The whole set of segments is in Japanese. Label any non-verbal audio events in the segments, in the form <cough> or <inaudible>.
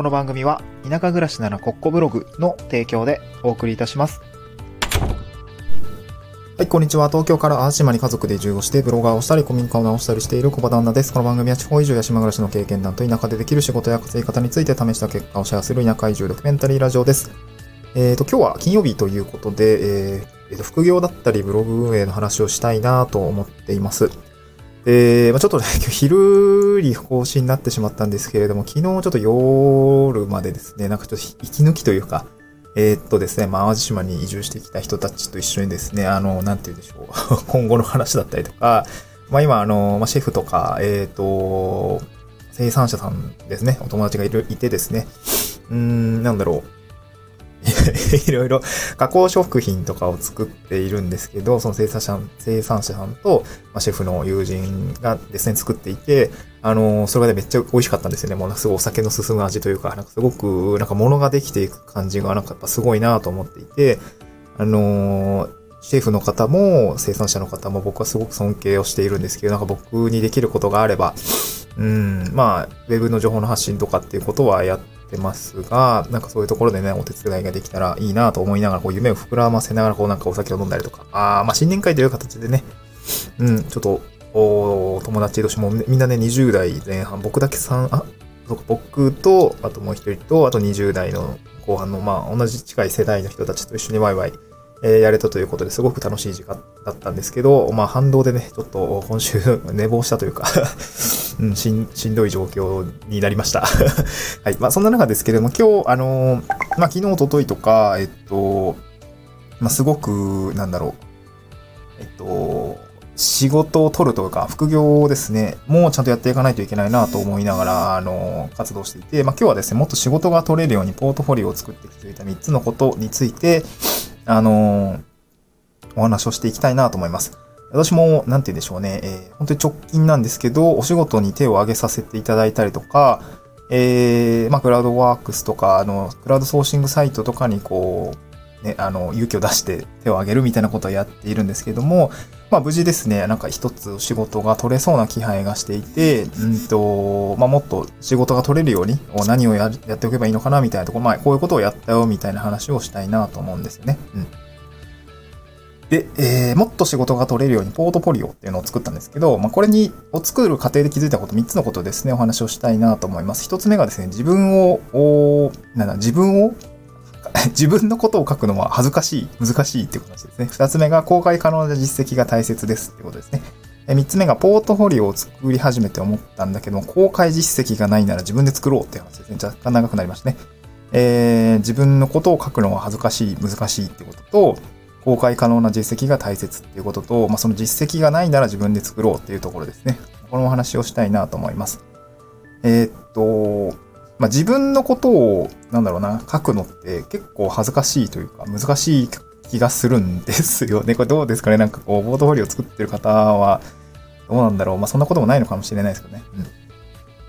この番組は田舎暮らしならコッコブログの提供でお送りいたします。はい、こんにちは。東京から淡島に家族で移住をして、ブロガーをしたり、古民家を直したりしている小場旦那です。この番組は地方移住や島暮らしの経験談と田舎でできる仕事や稼ぎ方について試した結果をシェアする田舎移住ドキュメンタリーラジオです。えっ、と、今日は金曜日ということで、えーえーと副業だったりブログ運営の話をしたいなと思っています。で、まあ、ちょっとね、<laughs> 今日昼に更新になってしまったんですけれども、昨日ちょっと夜までですね、なんかちょっと息抜きというか、えーっとですね、まあ、淡路島に移住してきた人たちと一緒にですね、あの、なんて言うんでしょう、<laughs> 今後の話だったりとか、まあ今、あの、まあ、シェフとか、えーっと、生産者さんですね、お友達がいる、いてですね、うん、なんだろう、<laughs> いろいろ加工食品とかを作っているんですけど、その生産者生産者さんと、まあ、シェフの友人がですね、作っていて、あのそれがね、めっちゃ美味しかったんですよね。もうなんかすごいお酒の進む味というか、なんかすごく、なんか物ができていく感じが、なんかやっぱすごいなと思っていて、あのシェフの方も生産者の方も僕はすごく尊敬をしているんですけど、なんか僕にできることがあれば、うん、まあ、ウェブの情報の発信とかっていうことはやってますが、なんかそういうところでね、お手伝いができたらいいなと思いながら、こう夢を膨らませながら、こうなんかお酒を飲んだりとか、あーまあ新年会という形でね、うん、ちょっと、お友達としてもみんなね、20代前半、僕だけ3、あ、そうか僕と、あともう一人と、あと20代の後半の、まあ同じ近い世代の人たちと一緒にワイワイ、えーやれたということですごく楽しい時間だったんですけど、まあ反動でね、ちょっと今週 <laughs> 寝坊したというか <laughs> うん、しん、しんどい状況になりました。<laughs> はい。まあそんな中ですけれども、今日、あのーまあ昨日、一昨日とか、えっと、まあすごく、なんだろう、えっと、仕事を取るというか、副業をですね、もうちゃんとやっていかないといけないなと思いながら、あの、活動していて、まあ今日はですね、もっと仕事が取れるようにポートフォリオを作ってきていた3つのことについて、あの、お話をしていきたいなと思います。私も、なんて言うんでしょうね、えー本当に直近なんですけど、お仕事に手を挙げさせていただいたりとか、えー、まあ、クラウドワークスとか、あの、クラウドソーシングサイトとかにこう、ね、あの、勇気を出して手を挙げるみたいなことをやっているんですけども、まあ無事ですね、なんか一つ仕事が取れそうな気配がしていて、うんと、まあもっと仕事が取れるように、何をややっておけばいいのかなみたいなところ、まあこういうことをやったよみたいな話をしたいなと思うんですよね。うん。で、えー、もっと仕事が取れるようにポートフォリオっていうのを作ったんですけど、まあこれに、を作る過程で気づいたこと3つのことですね、お話をしたいなと思います。1つ目がですね、自分を、なんだ、自分を <laughs> 自分のことを書くのは恥ずかしい、難しいっていう話ですね。二つ目が公開可能な実績が大切ですってことですね。え三つ目がポートフォリオを作り始めて思ったんだけども、公開実績がないなら自分で作ろうって話ですね。若干長くなりましたね。えー自分のことを書くのは恥ずかしい、難しいってことと、公開可能な実績が大切っていうことと、まあ、その実績がないなら自分で作ろうっていうところですね。このお話をしたいなと思います。えーっと、まあ、自分のことを、なんだろうな、書くのって結構恥ずかしいというか、難しい気がするんですよね。これどうですかね？なんかこう、ポートフォリオ作ってる方は、どうなんだろう？まあ、そんなこともないのかもしれないですけどね。うん。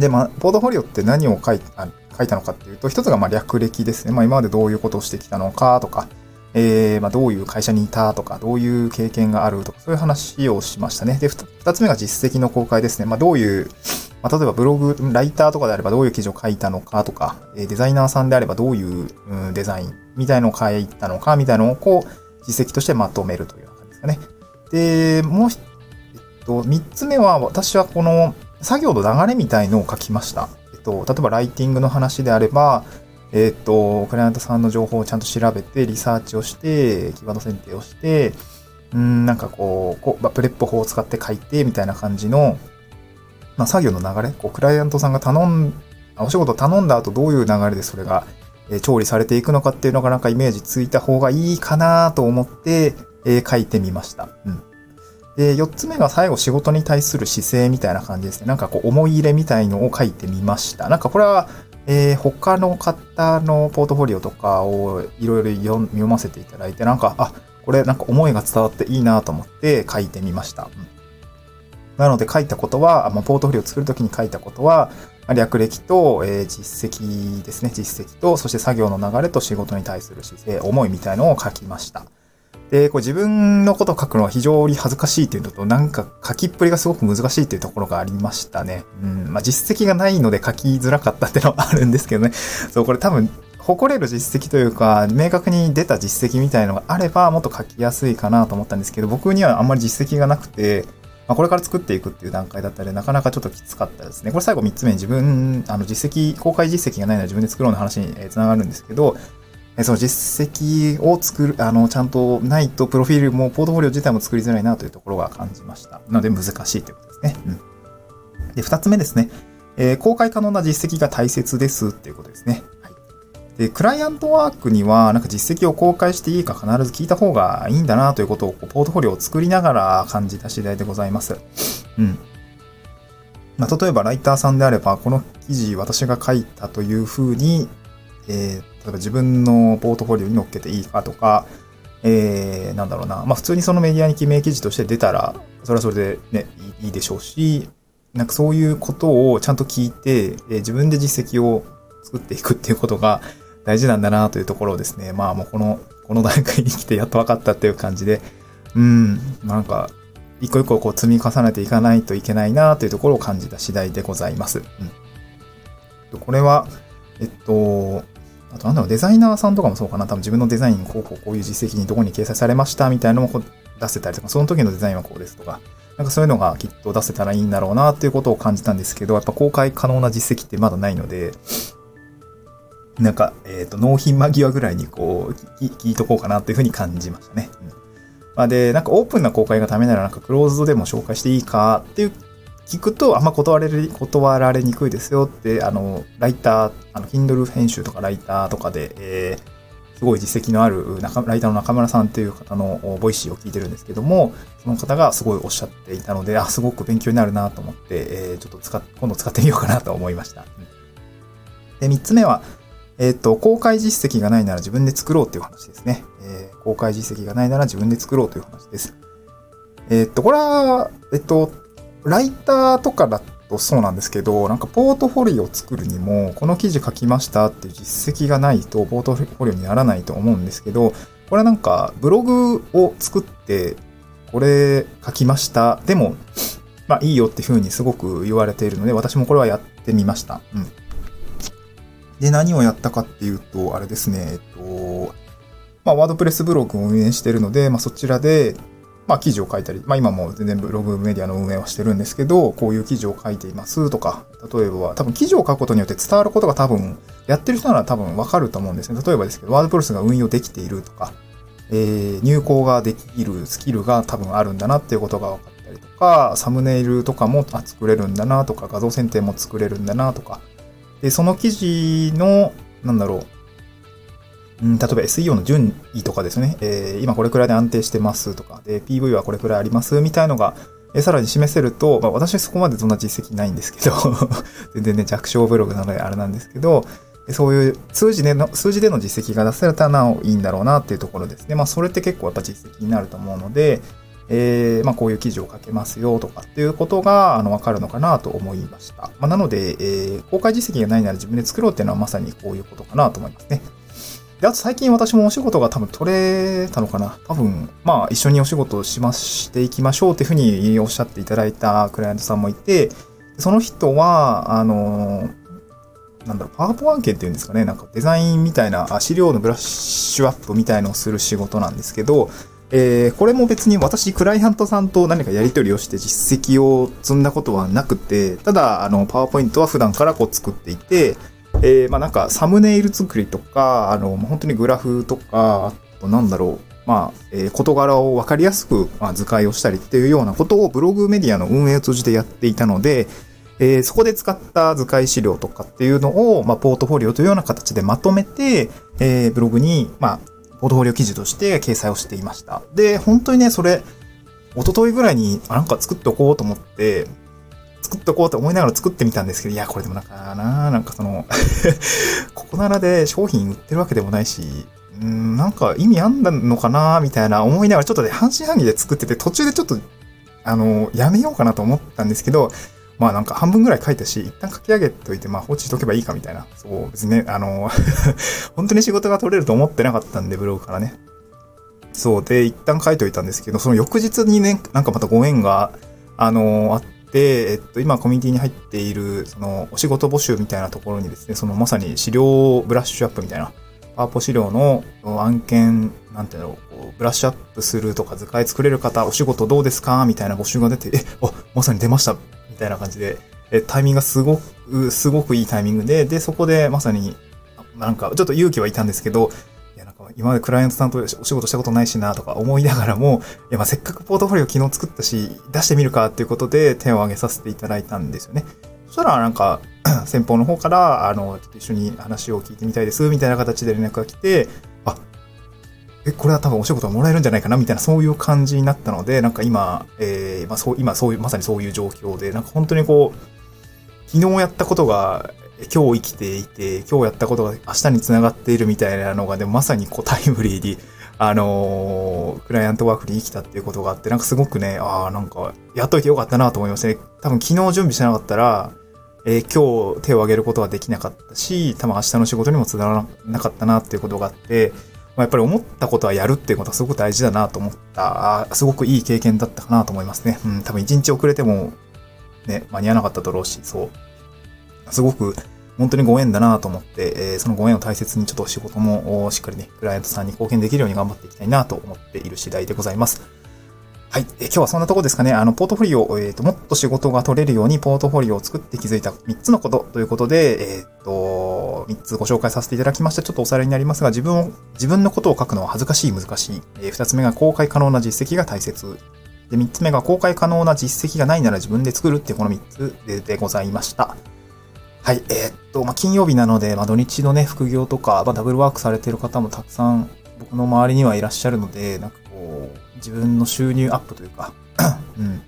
で、まあ、ポートフォリオって何を書いあ書いたのかっていうと、一つがまあ略歴ですね。まあ、今までどういうことをしてきたのかとか、えー、まあ、どういう会社にいたとか、どういう経験があるとか、そういう話をしましたね。で、二つ目が実績の公開ですね。まあ、どういう、まあ、例えばブログ、ライターとかであればどういう記事を書いたのかとか、デザイナーさんであればどういう、デザインみたいのを書いたのかみたいなのをこう、実績としてまとめるという感じですかね。で、もう、えっと、三つ目は私はこの作業の流れみたいのを書きました。えっと、例えばライティングの話であれば、えっと、クライアントさんの情報をちゃんと調べて、リサーチをして、キーワード選定をして、うん、なんかこう、こうま PREP 法を使って書いて、みたいな感じの、まあ、作業の流れ、こう、クライアントさんが頼ん、お仕事頼んだ後どういう流れでそれが、調理されていくのかっていうのがなんかイメージついた方がいいかなと思って、えー書いてみました。うん。で、四つ目が最後仕事に対する姿勢みたいな感じですね。なんかこう思い入れみたいのを書いてみました。なんかこれは、えー他の方のポートフォリオとかをいろいろ読読ませていただいて、なんか、あ、これなんか思いが伝わっていいなと思って書いてみました。うんなので書いたことは、まあ、ポートフォリオを作るときに書いたことは、ま略歴と、えー実績ですね。実績と、そして作業の流れと仕事に対する姿勢、思いみたいのを書きました。で、こう自分のことを書くのは非常に恥ずかしいっていうのと、なんか書きっぷりがすごく難しいっていうところがありましたね。うん。まあ実績がないので書きづらかったっていうのはあるんですけどね。<laughs> そう、これ多分、誇れる実績というか、明確に出た実績みたいのがあれば、もっと書きやすいかなと思ったんですけど、僕にはあんまり実績がなくて、まあ、これから作っていくっていう段階だったり、なかなかちょっときつかったですね。これ最後3つ目に自分、あの実績、公開実績がないのは自分で作ろうの話につながるんですけど、その実績を作る、あの、ちゃんとないと、プロフィールも、ポートフォリオ自体も作りづらいなというところが感じました。なので難しいということですね。うん。で、二つ目ですね。えー、公開可能な実績が大切ですっていうことですね。で、クライアントワークには、なんか実績を公開していいか必ず聞いた方がいいんだなということを、ポートフォリオを作りながら感じた次第でございます。うん。まあ、例えばライターさんであれば、この記事私が書いたというふうに、えー、例えば自分のポートフォリオに載っけていいかとか、えー、なんだろうな、まあ普通にそのメディアに記名記事として出たら、それはそれでね、いいでしょうし、なんかそういうことをちゃんと聞いて、えー、自分で実績を作っていくっていうことが大事なんだなというところをですね、まあもうこの、この段階に来てやっと分かったっていう感じで、うん、なんか、一個一個こう積み重ねていかないといけないなというところを感じた次第でございます。うん、これは、えっと、あとなんだろう、デザイナーさんとかもそうかな。多分自分のデザイン、こうこうこういう実績にどこに掲載されましたみたいなのも出せたりとか、その時のデザインはこうですとか、なんかそういうのがきっと出せたらいいんだろうなっていうことを感じたんですけど、やっぱ公開可能な実績ってまだないので、なんか、えっ、ー、と、納品間際ぐらいにこう、聞いとこうかなっていうふうに感じましたね。うんまあ、で、なんかオープンな公開がためならなんかクローズドでも紹介していいかっていう聞くと、あんま断れる、断られにくいですよって、あの、ライター、あの、Kindle 編集とかライターとかで、えー、すごい実績のあるライターの中村さんっていう方の Voicy を聞いてるんですけども、その方がすごいおっしゃっていたので、あ、すごく勉強になるなと思って、えー、ちょっと使っ、今度使ってみようかなと思いました。で、三つ目は、えっ、ー、と、公開実績がないなら自分で作ろうっていう話ですね。えー、公開実績がないなら自分で作ろうという話です。えっ、と、これは、えっと、ライターとかだとそうなんですけど、なんかポートフォリオを作るにも、この記事書きましたっていう実績がないと、ポートフォリオにならないと思うんですけど、これはなんか、ブログを作って、これ書きました。でも、まあいいよっていうふうにすごく言われているので、私もこれはやってみました。うん。で、何をやったかっていうと、あれですね、えっと、まあ、ワードプレスブログを運営してるので、まあ、そちらで、まあ、記事を書いたり、まあ、今も全然ブログメディアの運営はしてるんですけど、こういう記事を書いていますとか、例えば、多分記事を書くことによって伝わることが多分、やってる人なら多分わかると思うんですね。例えばですけど、ワードプレスが運用できているとか、えー、入稿ができるスキルが多分あるんだなっていうことが分かったりとか、サムネイルとかも作れるんだなとか、画像選定も作れるんだなとか、で、その記事の、なんだろう、うん、例えば SEO の順位とかですね、えー、今これくらいで安定してますとか、で、PV はこれくらいありますみたいのが、え、さらに示せると、まあ私そこまでそんな実績ないんですけど <laughs> 全然ね、弱小ブログなのであれなんですけど、そういう数字での、数字での実績が出せたらなおいいんだろうなっていうところですね。まあそれって結構やっぱ実績になると思うので、えー、まあこういう記事を書けますよとかっていうことが、あの、わかるのかなと思いました。まあなので、えー、公開実績がないなら自分で作ろうっていうのはまさにこういうことかなと思いますね。で、あと最近私もお仕事が多分取れたのかな。多分、まあ一緒にお仕事をしましていきましょうっていうふうにおっしゃっていただいたクライアントさんもいて、その人は、あの、なんだろう、パワーポ案件っていうんですかね、なんかデザインみたいな、資料のブラッシュアップみたいのをする仕事なんですけど、えー、これも別に私、クライアントさんと何かやり取りをして実績を積んだことはなくて、ただ、あの、パワーポイントは普段からこう作っていて、えー、まあなんかサムネイル作りとか、あの、本当にグラフとか、あとなんだろう、まあ、えー、事柄をわかりやすく、まあ、図解をしたりっていうようなことをブログメディアの運営を通じてやっていたので、えー、そこで使った図解資料とかっていうのを、まあ、ポートフォリオというような形でまとめて、えー、ブログに、まあ、ポートフォリオ記事として掲載をしていました。で、本当にね、それ、一昨日ぐらいに、あ、なんか作っておこうと思って、作っておこうと思いながら作ってみたんですけど、いや、これでもなんかな、なんかその <laughs> ここならで商品売ってるわけでもないし、んなんか意味あんだのかなみたいな思いながらちょっとね、半信半疑で作ってて、途中でちょっと、あの、やめようかなと思ったんですけど、まあなんか半分ぐらい書いたし、一旦書き上げといて、まあ放置しとけばいいかみたいな。そう、別にね、あの <laughs> 本当に仕事が取れると思ってなかったんで、ブログからね。そうで、一旦書いといたんですけど、その翌日にね、なんかまたご縁が、あのあって、えっと、今コミュニティに入っている、その、お仕事募集みたいなところにですね、そのまさに資料ブラッシュアップみたいな、パワポ資料の案件、なんていうの、ブラッシュアップするとか図解作れる方、お仕事どうですかみたいな募集が出て、え、あ、まさに出ましたみたいな感じで、え、タイミングがすごく、すごくいいタイミングで、で、そこでまさに、なんか、ちょっと勇気はいたんですけど、いや、なんか、今までクライアントさんとお仕事したことないしな、とか思いながらも、いや、まあ、せっかくポートフォリオ昨日作ったし、出してみるかっていうことで手を挙げさせていただいたんですよね。そしたら、なんか、<clears throat> 先方の方から、あの、ちょっと一緒に話を聞いてみたいです、みたいな形で連絡が来て、え、これは多分お仕事がもらえるんじゃないかな、みたいな、そういう感じになったので、なんか今、えー、まあ、そう、今、そういう、まさにそういう状況で、なんか本当にこう、昨日やったことが、今日生きていて、今日やったことが明日につながっているみたいなのが、でもまさにこうタイムリーに、あのー、クライアントワークに生きたっていうことがあって、なんかすごくね、ああ、なんか、やっといてよかったなと思いましたね。多分昨日準備してなかったら、えー、今日手を挙げることはできなかったし、多分明日の仕事にもつながらなかったなっていうことがあって、まあ、やっぱり思ったことはやるっていうことはすごく大事だなと思った、すごくいい経験だったかなと思いますね。うん、多分一日遅れても、ね、間に合わなかっただろうし、そう。すごく、本当にご縁だなと思って、えー、そのご縁を大切にちょっと仕事もしっかりね、クライアントさんに貢献できるように頑張っていきたいなと思っている次第でございます。はい。え今日はそんなとこですかね。あの、ポートフォリオ、えっ、ー、と、もっと仕事が取れるようにポートフォリオを作って気づいた3つのことということで、えっ、ー、と、3つご紹介させていただきました。ちょっとおさらいになりますが、自分を、自分のことを書くのは恥ずかしい、難しい。えー、2つ目が公開可能な実績が大切。で、3つ目が公開可能な実績がないなら自分で作るっていうこの3つででございました。はい。え、っと、まあ、金曜日なので、まあ、土日のね、副業とか、まあ、ダブルワークされてる方もたくさん僕の周りにはいらっしゃるので、なんかこう、自分の収入アップというか、<clears throat> うん。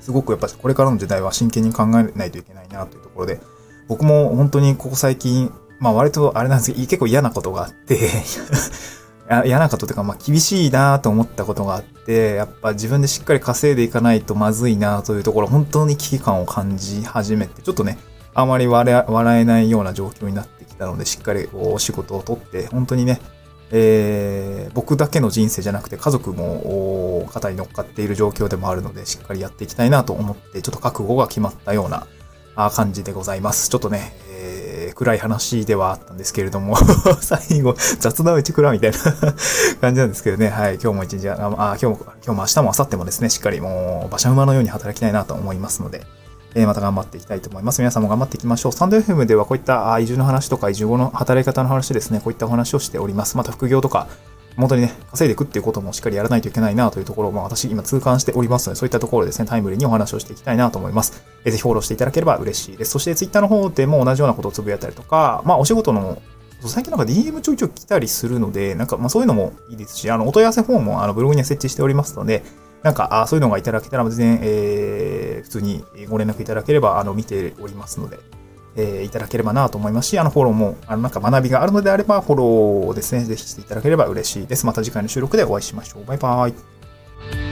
すごくやっぱこれからの時代は真剣に考えないといけないなというところで、僕も本当にここ最近、まあ割とあれなんですけど、結構嫌なことがあって <laughs> 嫌なことというか、まあ厳しいなと思ったことがあって、やっぱ自分でしっかり稼いでいかないとまずいなというところ、本当に危機感を感じ始めて、ちょっとね、あまり笑えないような状況になってきたので、しっかりお仕事をとって、本当にね、えー、僕だけの人生じゃなくて家族も肩に乗っかっている状況でもあるので、しっかりやっていきたいなと思って、ちょっと覚悟が決まったような感じでございます。ちょっとね、えー、暗い話ではあったんですけれども <laughs> 最後、雑なうち暗みたいな <laughs> 感じなんですけどね、はい、今日も一日、あ今日も、今日も明日も明後日もですね、しっかりもう馬車馬のように働きたいなと思いますので、えまた頑張っていきたいと思います。皆さんも頑張っていきましょう。スタンド FM ではこういった移住の話とか移住後の働き方の話ですね、こういったお話をしております。また副業とか、本当にね、稼いでいくっていうこともしっかりやらないといけないなというところを、まあ、私今痛感しておりますので、そういったところですね、タイムリーにお話をしていきたいなと思います。えぜひフォローしていただければ嬉しいです。そして Twitter の方でも同じようなことをつぶやいたりとか、まあお仕事の最近なんか DM ちょいちょい来たりするので、なんかまあそういうのもいいですし、あの、お問い合わせフォームもあのブログには設置しておりますので、なんか、あそういうのがいただけたら、全然、えー、普通にご連絡いただければ、あの、見ておりますので、えー、いただければなと思いますし、あの、フォローも、あの、なんか学びがあるのであれば、フォローをですね、ぜひしていただければ嬉しいです。また次回の収録でお会いしましょう。バイバーイ。